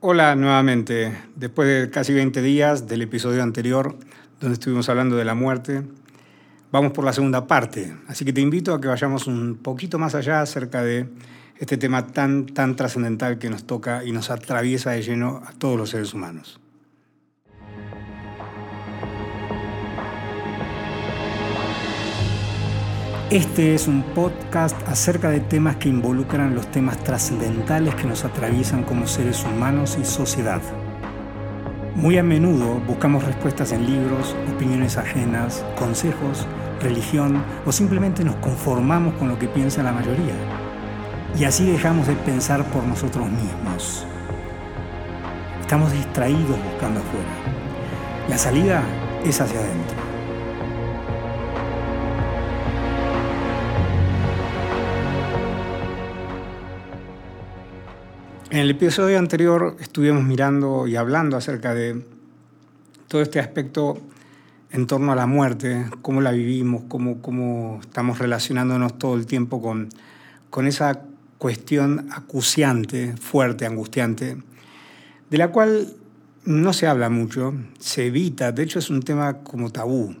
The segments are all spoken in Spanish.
Hola nuevamente, después de casi 20 días del episodio anterior donde estuvimos hablando de la muerte, vamos por la segunda parte, así que te invito a que vayamos un poquito más allá acerca de este tema tan, tan trascendental que nos toca y nos atraviesa de lleno a todos los seres humanos. Este es un podcast acerca de temas que involucran los temas trascendentales que nos atraviesan como seres humanos y sociedad. Muy a menudo buscamos respuestas en libros, opiniones ajenas, consejos, religión o simplemente nos conformamos con lo que piensa la mayoría. Y así dejamos de pensar por nosotros mismos. Estamos distraídos buscando afuera. La salida es hacia adentro. En el episodio anterior estuvimos mirando y hablando acerca de todo este aspecto en torno a la muerte, cómo la vivimos, cómo, cómo estamos relacionándonos todo el tiempo con, con esa cuestión acuciante, fuerte, angustiante, de la cual no se habla mucho, se evita, de hecho es un tema como tabú.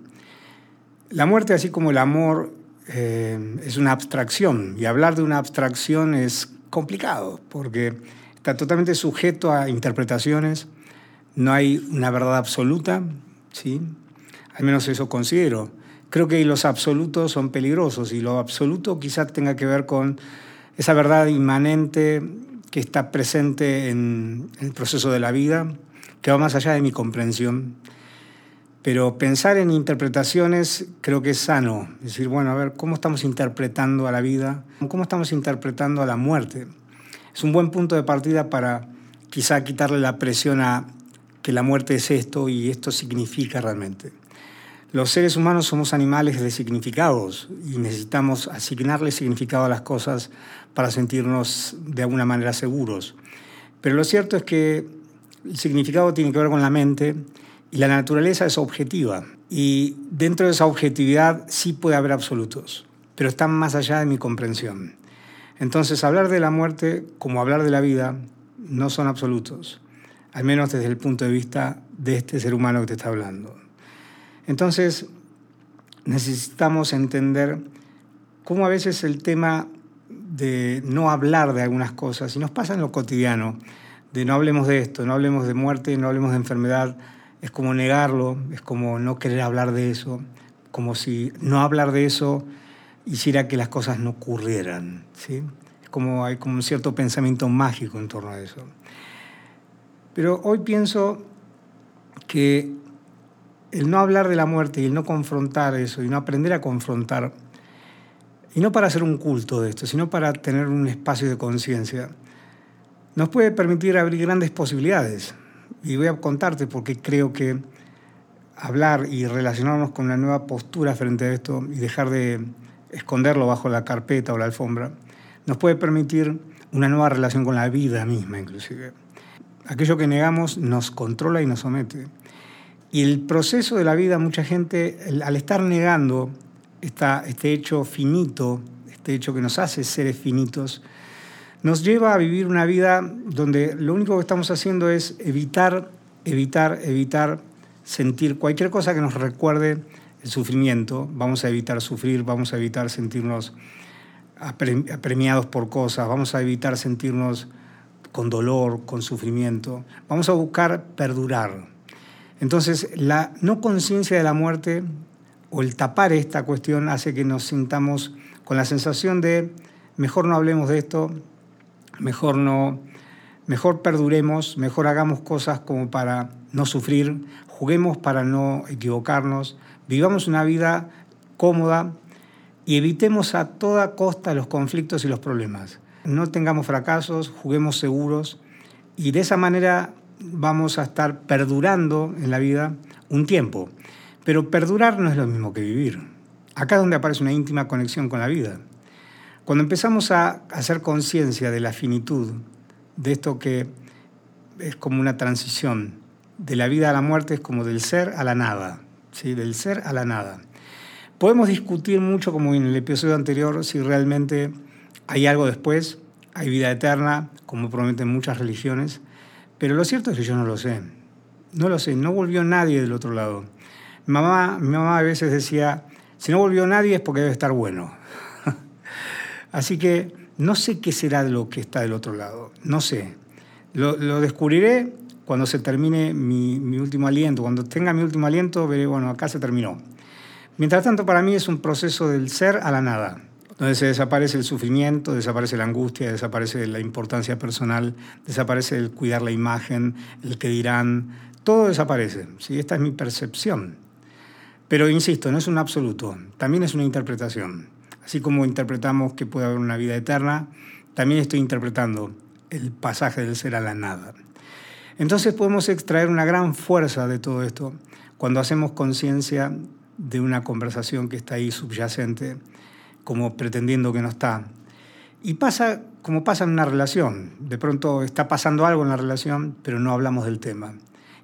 La muerte, así como el amor, eh, es una abstracción y hablar de una abstracción es complicado porque está totalmente sujeto a interpretaciones, no hay una verdad absoluta, ¿sí? al menos eso considero. Creo que los absolutos son peligrosos y lo absoluto quizás tenga que ver con esa verdad inmanente que está presente en el proceso de la vida, que va más allá de mi comprensión. Pero pensar en interpretaciones creo que es sano. Es decir, bueno, a ver, ¿cómo estamos interpretando a la vida? ¿Cómo estamos interpretando a la muerte? es un buen punto de partida para quizá quitarle la presión a que la muerte es esto y esto significa realmente. Los seres humanos somos animales de significados y necesitamos asignarle significado a las cosas para sentirnos de alguna manera seguros. Pero lo cierto es que el significado tiene que ver con la mente y la naturaleza es objetiva. Y dentro de esa objetividad sí puede haber absolutos, pero están más allá de mi comprensión. Entonces, hablar de la muerte como hablar de la vida no son absolutos, al menos desde el punto de vista de este ser humano que te está hablando. Entonces, necesitamos entender cómo a veces el tema de no hablar de algunas cosas, y nos pasa en lo cotidiano, de no hablemos de esto, no hablemos de muerte, no hablemos de enfermedad, es como negarlo, es como no querer hablar de eso, como si no hablar de eso hiciera que las cosas no ocurrieran. ¿sí? Es como hay como un cierto pensamiento mágico en torno a eso. Pero hoy pienso que el no hablar de la muerte y el no confrontar eso y no aprender a confrontar, y no para hacer un culto de esto, sino para tener un espacio de conciencia, nos puede permitir abrir grandes posibilidades. Y voy a contarte porque creo que hablar y relacionarnos con una nueva postura frente a esto y dejar de esconderlo bajo la carpeta o la alfombra, nos puede permitir una nueva relación con la vida misma inclusive. Aquello que negamos nos controla y nos somete. Y el proceso de la vida, mucha gente, al estar negando este hecho finito, este hecho que nos hace seres finitos, nos lleva a vivir una vida donde lo único que estamos haciendo es evitar, evitar, evitar sentir cualquier cosa que nos recuerde el sufrimiento, vamos a evitar sufrir, vamos a evitar sentirnos apremiados por cosas, vamos a evitar sentirnos con dolor, con sufrimiento, vamos a buscar perdurar. Entonces, la no conciencia de la muerte o el tapar esta cuestión hace que nos sintamos con la sensación de mejor no hablemos de esto, mejor no mejor perduremos, mejor hagamos cosas como para no sufrir, juguemos para no equivocarnos, vivamos una vida cómoda y evitemos a toda costa los conflictos y los problemas. No tengamos fracasos, juguemos seguros y de esa manera vamos a estar perdurando en la vida un tiempo. Pero perdurar no es lo mismo que vivir. Acá es donde aparece una íntima conexión con la vida. Cuando empezamos a hacer conciencia de la finitud, de esto que es como una transición, de la vida a la muerte es como del ser a la nada del ser a la nada. Podemos discutir mucho, como en el episodio anterior, si realmente hay algo después, hay vida eterna, como prometen muchas religiones, Pero lo cierto es que yo no lo sé. No lo sé, no volvió nadie del otro lado. Mi mamá, mi mamá a veces decía, si no volvió nadie es porque debe estar bueno. Así que no sé qué será lo que está del otro lado, no sé. Lo, descubriré cuando se termine mi, mi, último aliento. Cuando tenga mi último aliento, veré, bueno, acá se terminó. Mientras tanto, para mí es un proceso del ser a la nada, donde se desaparece el sufrimiento, desaparece la angustia, desaparece la importancia personal, desaparece el cuidar la imagen, el que dirán, todo desaparece. ¿sí? Esta es mi percepción. Pero insisto, no es un absoluto, también es una interpretación. Así como interpretamos que puede haber una vida eterna, también estoy interpretando el pasaje del ser a la nada. Entonces podemos extraer una gran fuerza de todo esto cuando hacemos conciencia de una conversación que está ahí subyacente, como pretendiendo que no está. Y pasa como pasa en una relación. De pronto está pasando algo en la relación, pero no hablamos del tema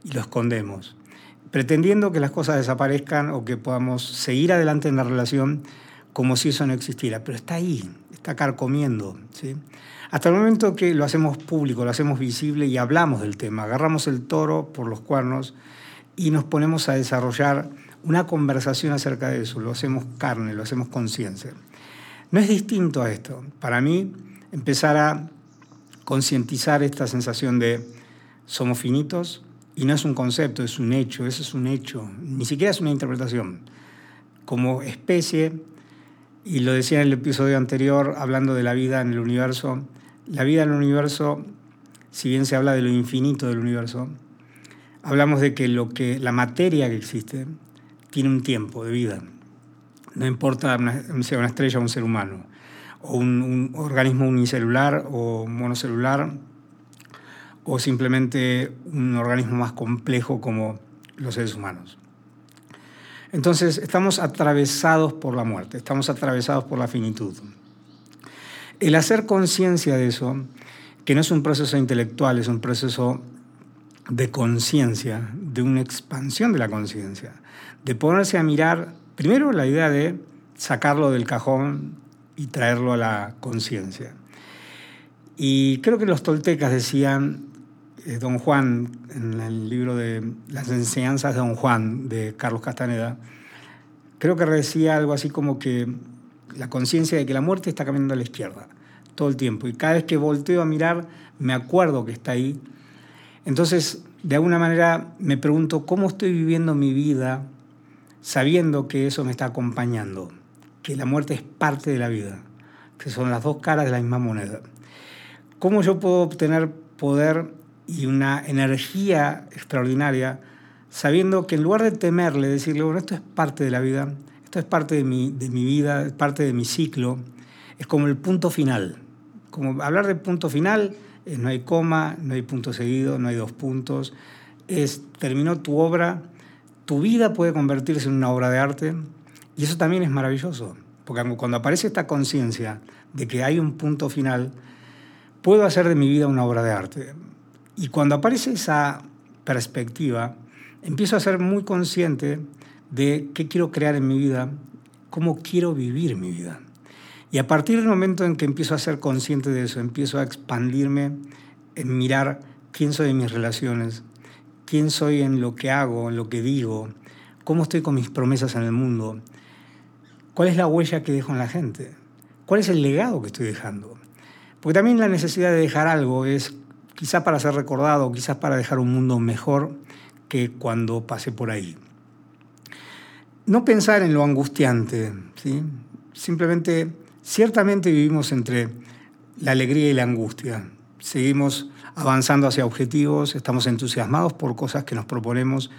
y lo escondemos, pretendiendo que las cosas desaparezcan o que podamos seguir adelante en la relación como si eso no existiera. Pero está ahí, está carcomiendo. ¿sí? Hasta el momento que lo hacemos público, lo hacemos visible y hablamos del tema, agarramos el toro por los cuernos y nos ponemos a desarrollar una conversación acerca de eso, lo hacemos carne, lo hacemos conciencia. No es distinto a esto. Para mí, empezar a concientizar esta sensación de somos finitos y no es un concepto, es un hecho, eso es un hecho, ni siquiera es una interpretación. Como especie, y lo decía en el episodio anterior, hablando de la vida en el universo, la vida en el universo, si bien se habla de lo infinito del universo, hablamos de que, lo que la materia que existe tiene un tiempo de vida. No importa sea una estrella o un ser humano, o un, un organismo unicelular o monocelular, o simplemente un organismo más complejo como los seres humanos. Entonces, estamos atravesados por la muerte, estamos atravesados por la finitud. El hacer conciencia de eso, que no es un proceso intelectual, es un proceso de conciencia, de una expansión de la conciencia, de ponerse a mirar, primero la idea de sacarlo del cajón y traerlo a la conciencia. Y creo que los toltecas decían, eh, Don Juan, en el libro de las enseñanzas de Don Juan, de Carlos Castaneda, creo que decía algo así como que la conciencia de que la muerte está caminando a la izquierda todo el tiempo. Y cada vez que volteo a mirar, me acuerdo que está ahí. Entonces, de alguna manera, me pregunto cómo estoy viviendo mi vida sabiendo que eso me está acompañando, que la muerte es parte de la vida, que son las dos caras de la misma moneda. ¿Cómo yo puedo obtener poder y una energía extraordinaria sabiendo que en lugar de temerle, decirle, bueno, esto es parte de la vida, esto es parte de mi, de mi vida, es parte de mi ciclo, es como el punto final. Como hablar de punto final, no hay coma, no hay punto seguido, no hay dos puntos, es terminó tu obra, tu vida puede convertirse en una obra de arte y eso también es maravilloso, porque cuando aparece esta conciencia de que hay un punto final, puedo hacer de mi vida una obra de arte. Y cuando aparece esa perspectiva, empiezo a ser muy consciente de qué quiero crear en mi vida, cómo quiero vivir mi vida. Y a partir del momento en que empiezo a ser consciente de eso, empiezo a expandirme en mirar quién soy en mis relaciones, quién soy en lo que hago, en lo que digo, cómo estoy con mis promesas en el mundo, cuál es la huella que dejo en la gente, cuál es el legado que estoy dejando. Porque también la necesidad de dejar algo es quizás para ser recordado, quizás para dejar un mundo mejor que cuando pase por ahí. No pensar en lo angustiante, ¿sí? simplemente Ciertamente vivimos entre la alegría y la angustia. Seguimos avanzando hacia objetivos, estamos entusiasmados por cosas que nos proponemos,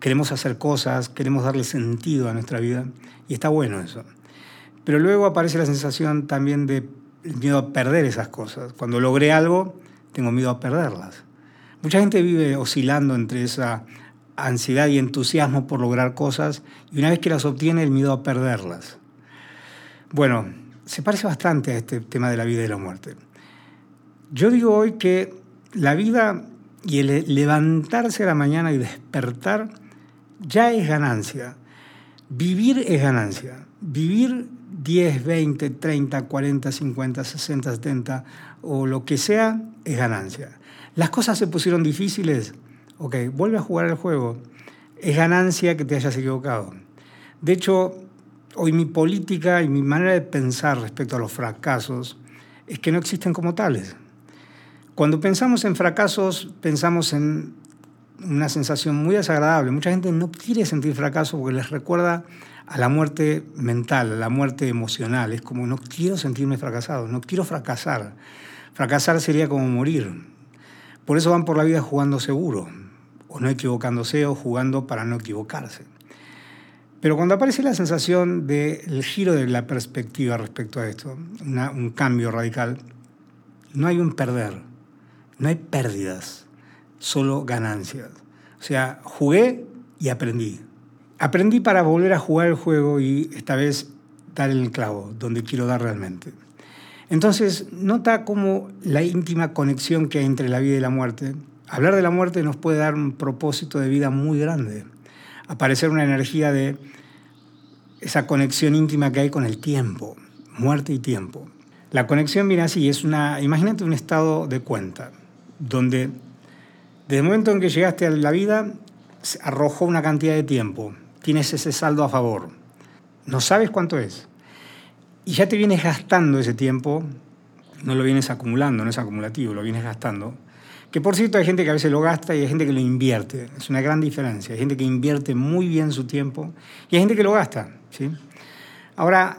queremos hacer cosas, queremos darle sentido a nuestra vida y está bueno eso. Pero luego aparece la sensación también de miedo a perder esas cosas. Cuando logré algo, tengo miedo a perderlas. Mucha gente vive oscilando entre esa ansiedad y entusiasmo por lograr cosas y una vez que las obtiene, el miedo a perderlas. Bueno, se parece bastante a este tema de la vida y la muerte. Yo digo hoy que la vida y el levantarse a la mañana y despertar ya es ganancia. Vivir es ganancia. Vivir 10, 20, 30, 40, 50, 60, 70 o lo que sea es ganancia. Las cosas se pusieron difíciles, ok, vuelve a jugar el juego. Es ganancia que te hayas equivocado. De hecho, hoy mi política y mi manera de pensar respecto a los fracasos es que no existen como tales. Cuando pensamos en fracasos, pensamos en una sensación muy desagradable. Mucha gente no quiere sentir fracaso porque les recuerda a la muerte mental, a la muerte emocional. Es como no quiero sentirme fracasado, no quiero fracasar. Fracasar sería como morir. Por eso van por la vida jugando seguro, o no equivocándose, o jugando para no equivocarse. Pero cuando aparece la sensación del giro de la perspectiva respecto a esto, un cambio radical, no hay un perder, no hay pérdidas, solo ganancias. O sea, jugué y aprendí. Aprendí para volver a jugar el juego y esta vez dar el clavo, donde quiero dar realmente. Entonces, nota cómo la íntima conexión que hay entre la vida y la muerte. Hablar de la muerte nos puede dar un propósito de vida muy grande. Aparecer una energía de esa conexión íntima que hay con el tiempo, muerte y tiempo. La conexión viene así, es una, imagínate un estado de cuenta, donde desde el momento en que llegaste a la vida, arrojó una cantidad de tiempo, tienes ese saldo a favor, no sabes cuánto es, y ya te vienes gastando ese tiempo, no lo vienes acumulando, no es acumulativo, lo vienes gastando. Que por cierto hay gente que a veces lo gasta y hay gente que lo invierte. Es una gran diferencia. Hay gente que invierte muy bien su tiempo y hay gente que lo gasta. ¿sí? Ahora,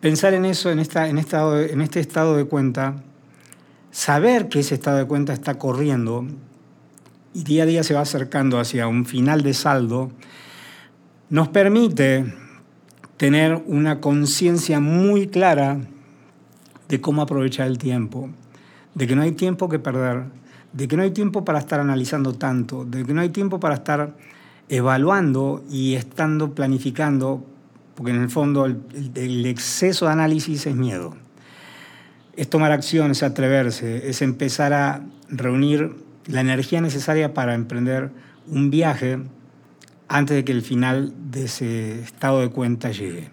pensar en eso, en, esta, en, en este estado de cuenta, saber que ese estado de cuenta está corriendo y día a día se va acercando hacia un final de saldo, nos permite tener una conciencia muy clara de cómo aprovechar el tiempo, de que no hay tiempo que perder, de que no hay tiempo para estar analizando tanto, de que no hay tiempo para estar evaluando y estando planificando, porque en el fondo el, exceso de análisis es miedo. Es tomar acción, es atreverse, es empezar a reunir la energía necesaria para emprender un viaje antes de que el final de ese estado de cuenta llegue.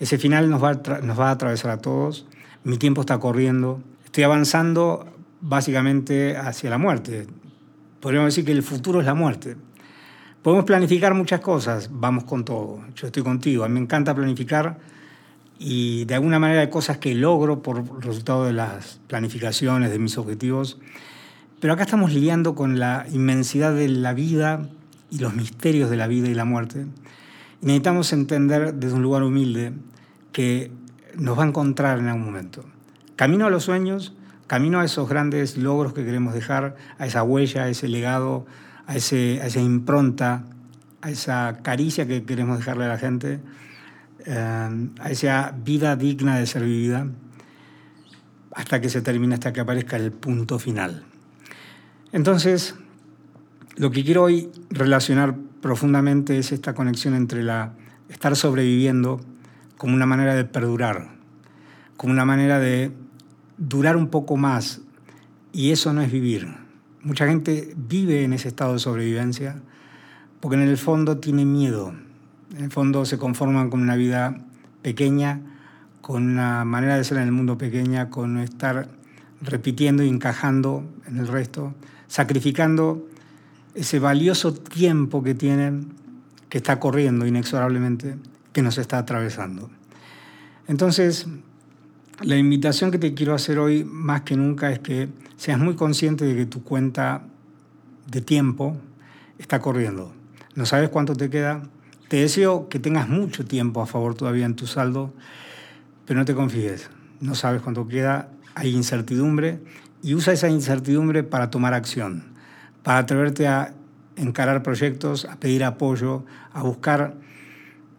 Ese final nos va, a nos va a atravesar a todos, mi tiempo está corriendo, estoy avanzando básicamente hacia la muerte. Podríamos decir que el futuro es la muerte. Podemos planificar muchas cosas, vamos con todo. Yo estoy contigo, a mí me encanta planificar y de alguna manera hay cosas que logro por resultado de las planificaciones, de mis objetivos. Pero acá estamos lidiando con la inmensidad de la vida y los misterios de la vida y la muerte. Necesitamos entender desde un lugar humilde que nos va a encontrar en algún momento. Camino a los sueños, camino a esos grandes logros que queremos dejar, a esa huella, a ese legado, a, ese, a esa impronta, a esa caricia que queremos dejarle a la gente, eh, a esa vida digna de ser vivida, hasta que se termine, hasta que aparezca el punto final. Entonces, lo que quiero hoy relacionar profundamente es esta conexión entre la estar sobreviviendo como una manera de perdurar, como una manera de durar un poco más. Y eso no es vivir. Mucha gente vive en ese estado de sobrevivencia porque en el fondo tiene miedo. En el fondo se conforman con una vida pequeña, con una manera de ser en el mundo pequeña, con estar repitiendo y encajando en el resto, sacrificando ese valioso tiempo que tienen, que está corriendo inexorablemente, que nos está atravesando. Entonces, la invitación que te quiero hacer hoy más que nunca es que seas muy consciente de que tu cuenta de tiempo está corriendo. No sabes cuánto te queda. Te deseo que tengas mucho tiempo a favor todavía en tu saldo, pero no te confíes. No sabes cuánto queda, hay incertidumbre y usa esa incertidumbre para tomar acción para atreverte a encarar proyectos, a pedir apoyo, a buscar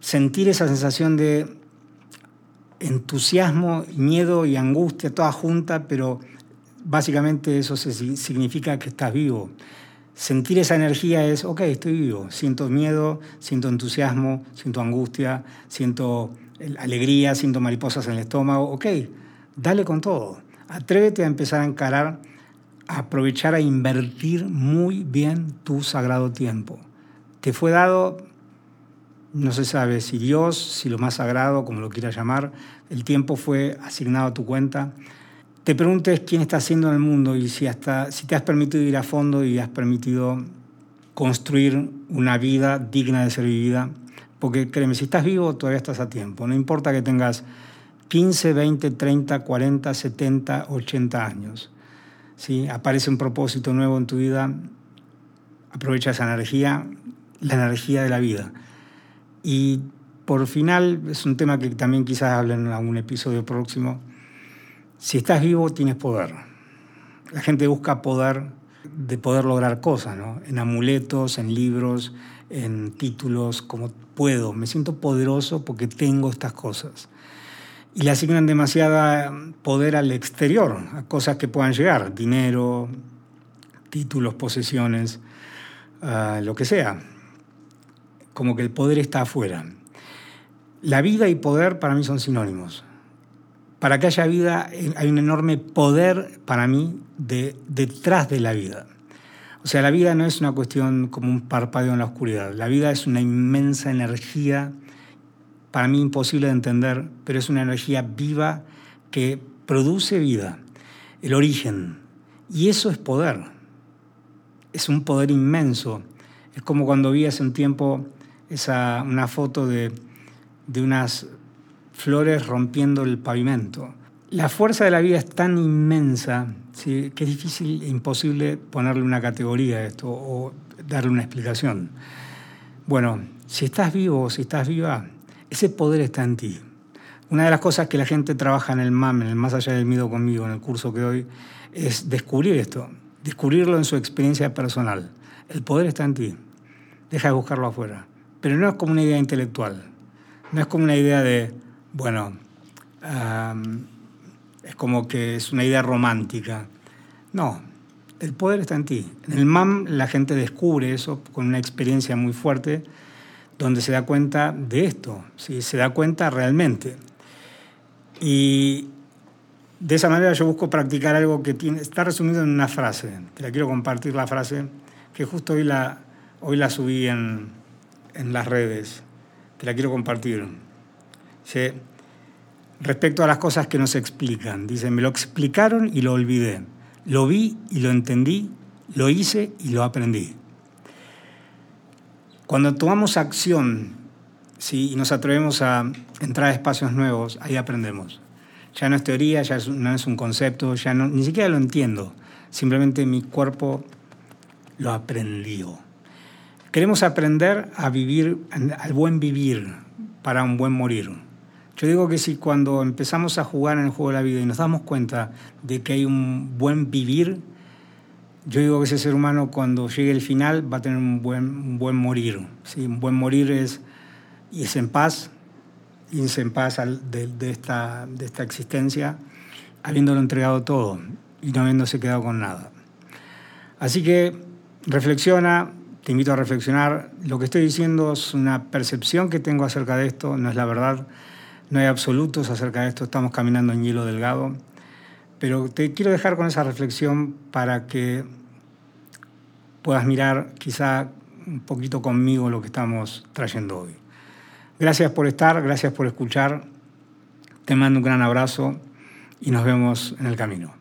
sentir esa sensación de entusiasmo, miedo y angustia toda junta, pero básicamente eso significa que estás vivo. Sentir esa energía es, ok, estoy vivo, siento miedo, siento entusiasmo, siento angustia, siento alegría, siento mariposas en el estómago, ok, dale con todo. Atrévete a empezar a encarar aprovechar a invertir muy bien tu sagrado tiempo. Te fue dado, no se sabe si Dios, si lo más sagrado, como lo quieras llamar, el tiempo fue asignado a tu cuenta. te preguntes quién está haciendo en el mundo y si, hasta, si te has permitido ir a fondo y has permitido construir una vida digna de ser vivida. Porque créeme, si estás vivo todavía estás a tiempo. No importa que tengas 15, 20, 30, 40, 70, 80 años. Si aparece un propósito nuevo en tu vida, aprovecha esa energía, la energía de la vida. Y por final, es un tema que también quizás hablen en algún episodio próximo, si estás vivo tienes poder. La gente busca poder de poder lograr cosas, ¿no? En amuletos, en libros, en títulos, como puedo. Me siento poderoso porque tengo estas cosas. Y le asignan demasiada poder al exterior, a cosas que puedan llegar, dinero, títulos, posesiones, ah, lo que sea. Como que el poder está afuera. La vida y poder para mí son sinónimos para que haya vida eh, hay un enorme poder para mí de, detrás de la vida. O sea, la vida no es una cuestión como un parpadeo en la oscuridad. La vida es una inmensa energía, para mí imposible de entender, pero es una energía viva que produce vida, el origen. Y eso es poder. Es un poder inmenso. Es como cuando vi hace un tiempo esa, una foto de, de unas flores rompiendo el pavimento. La fuerza de la vida es tan inmensa que es difícil e imposible ponerle una categoría a esto o darle una explicación. Bueno, si estás vivo si estás viva, ese poder está en ti. Una de las cosas que la gente trabaja en el MAM, en el Más Allá del Miedo conmigo, en el curso que doy, es descubrir esto, descubrirlo en su experiencia personal. El poder está en ti. Deja de buscarlo afuera. Pero no es como una idea intelectual. No es como una idea de, bueno, es como que es una idea romántica. No, el poder está en ti. En el MAM la gente descubre eso con una experiencia muy fuerte donde se da cuenta de esto, ¿sí? se da cuenta realmente. Y de esa manera yo busco practicar algo que tiene, está resumido en una frase. Te la quiero compartir la frase, que justo hoy la, hoy la subí en, en las redes. Te la quiero compartir respecto a las cosas que nos explican. Dice, me lo explicaron y lo olvidé. Lo vi y lo entendí, lo hice y lo aprendí. Cuando tomamos acción ¿sí? y nos atrevemos a entrar a espacios nuevos, ahí aprendemos. Ya no es teoría, ya no es un concepto, ya no, ni siquiera lo entiendo. Simplemente mi cuerpo lo aprendió. Queremos aprender a vivir, al buen vivir para un buen morir. Yo digo que si cuando empezamos a jugar en el juego de la vida y nos damos cuenta de que hay un buen vivir, yo digo que ese ser humano cuando llegue el final va a tener un buen, buen morir. ¿sí? Un buen morir es irse en paz, irse en paz de, de, esta, de esta existencia, habiéndolo entregado todo y no habiéndose quedado con nada. Así que reflexiona, te invito a reflexionar. Lo que estoy diciendo es una percepción que tengo acerca de esto, no es la verdad. No hay absolutos acerca de esto, estamos caminando en hielo delgado, pero te quiero dejar con esa reflexión para que puedas mirar quizá un poquito conmigo lo que estamos trayendo hoy. Gracias por estar, gracias por escuchar, te mando un gran abrazo y nos vemos en el camino.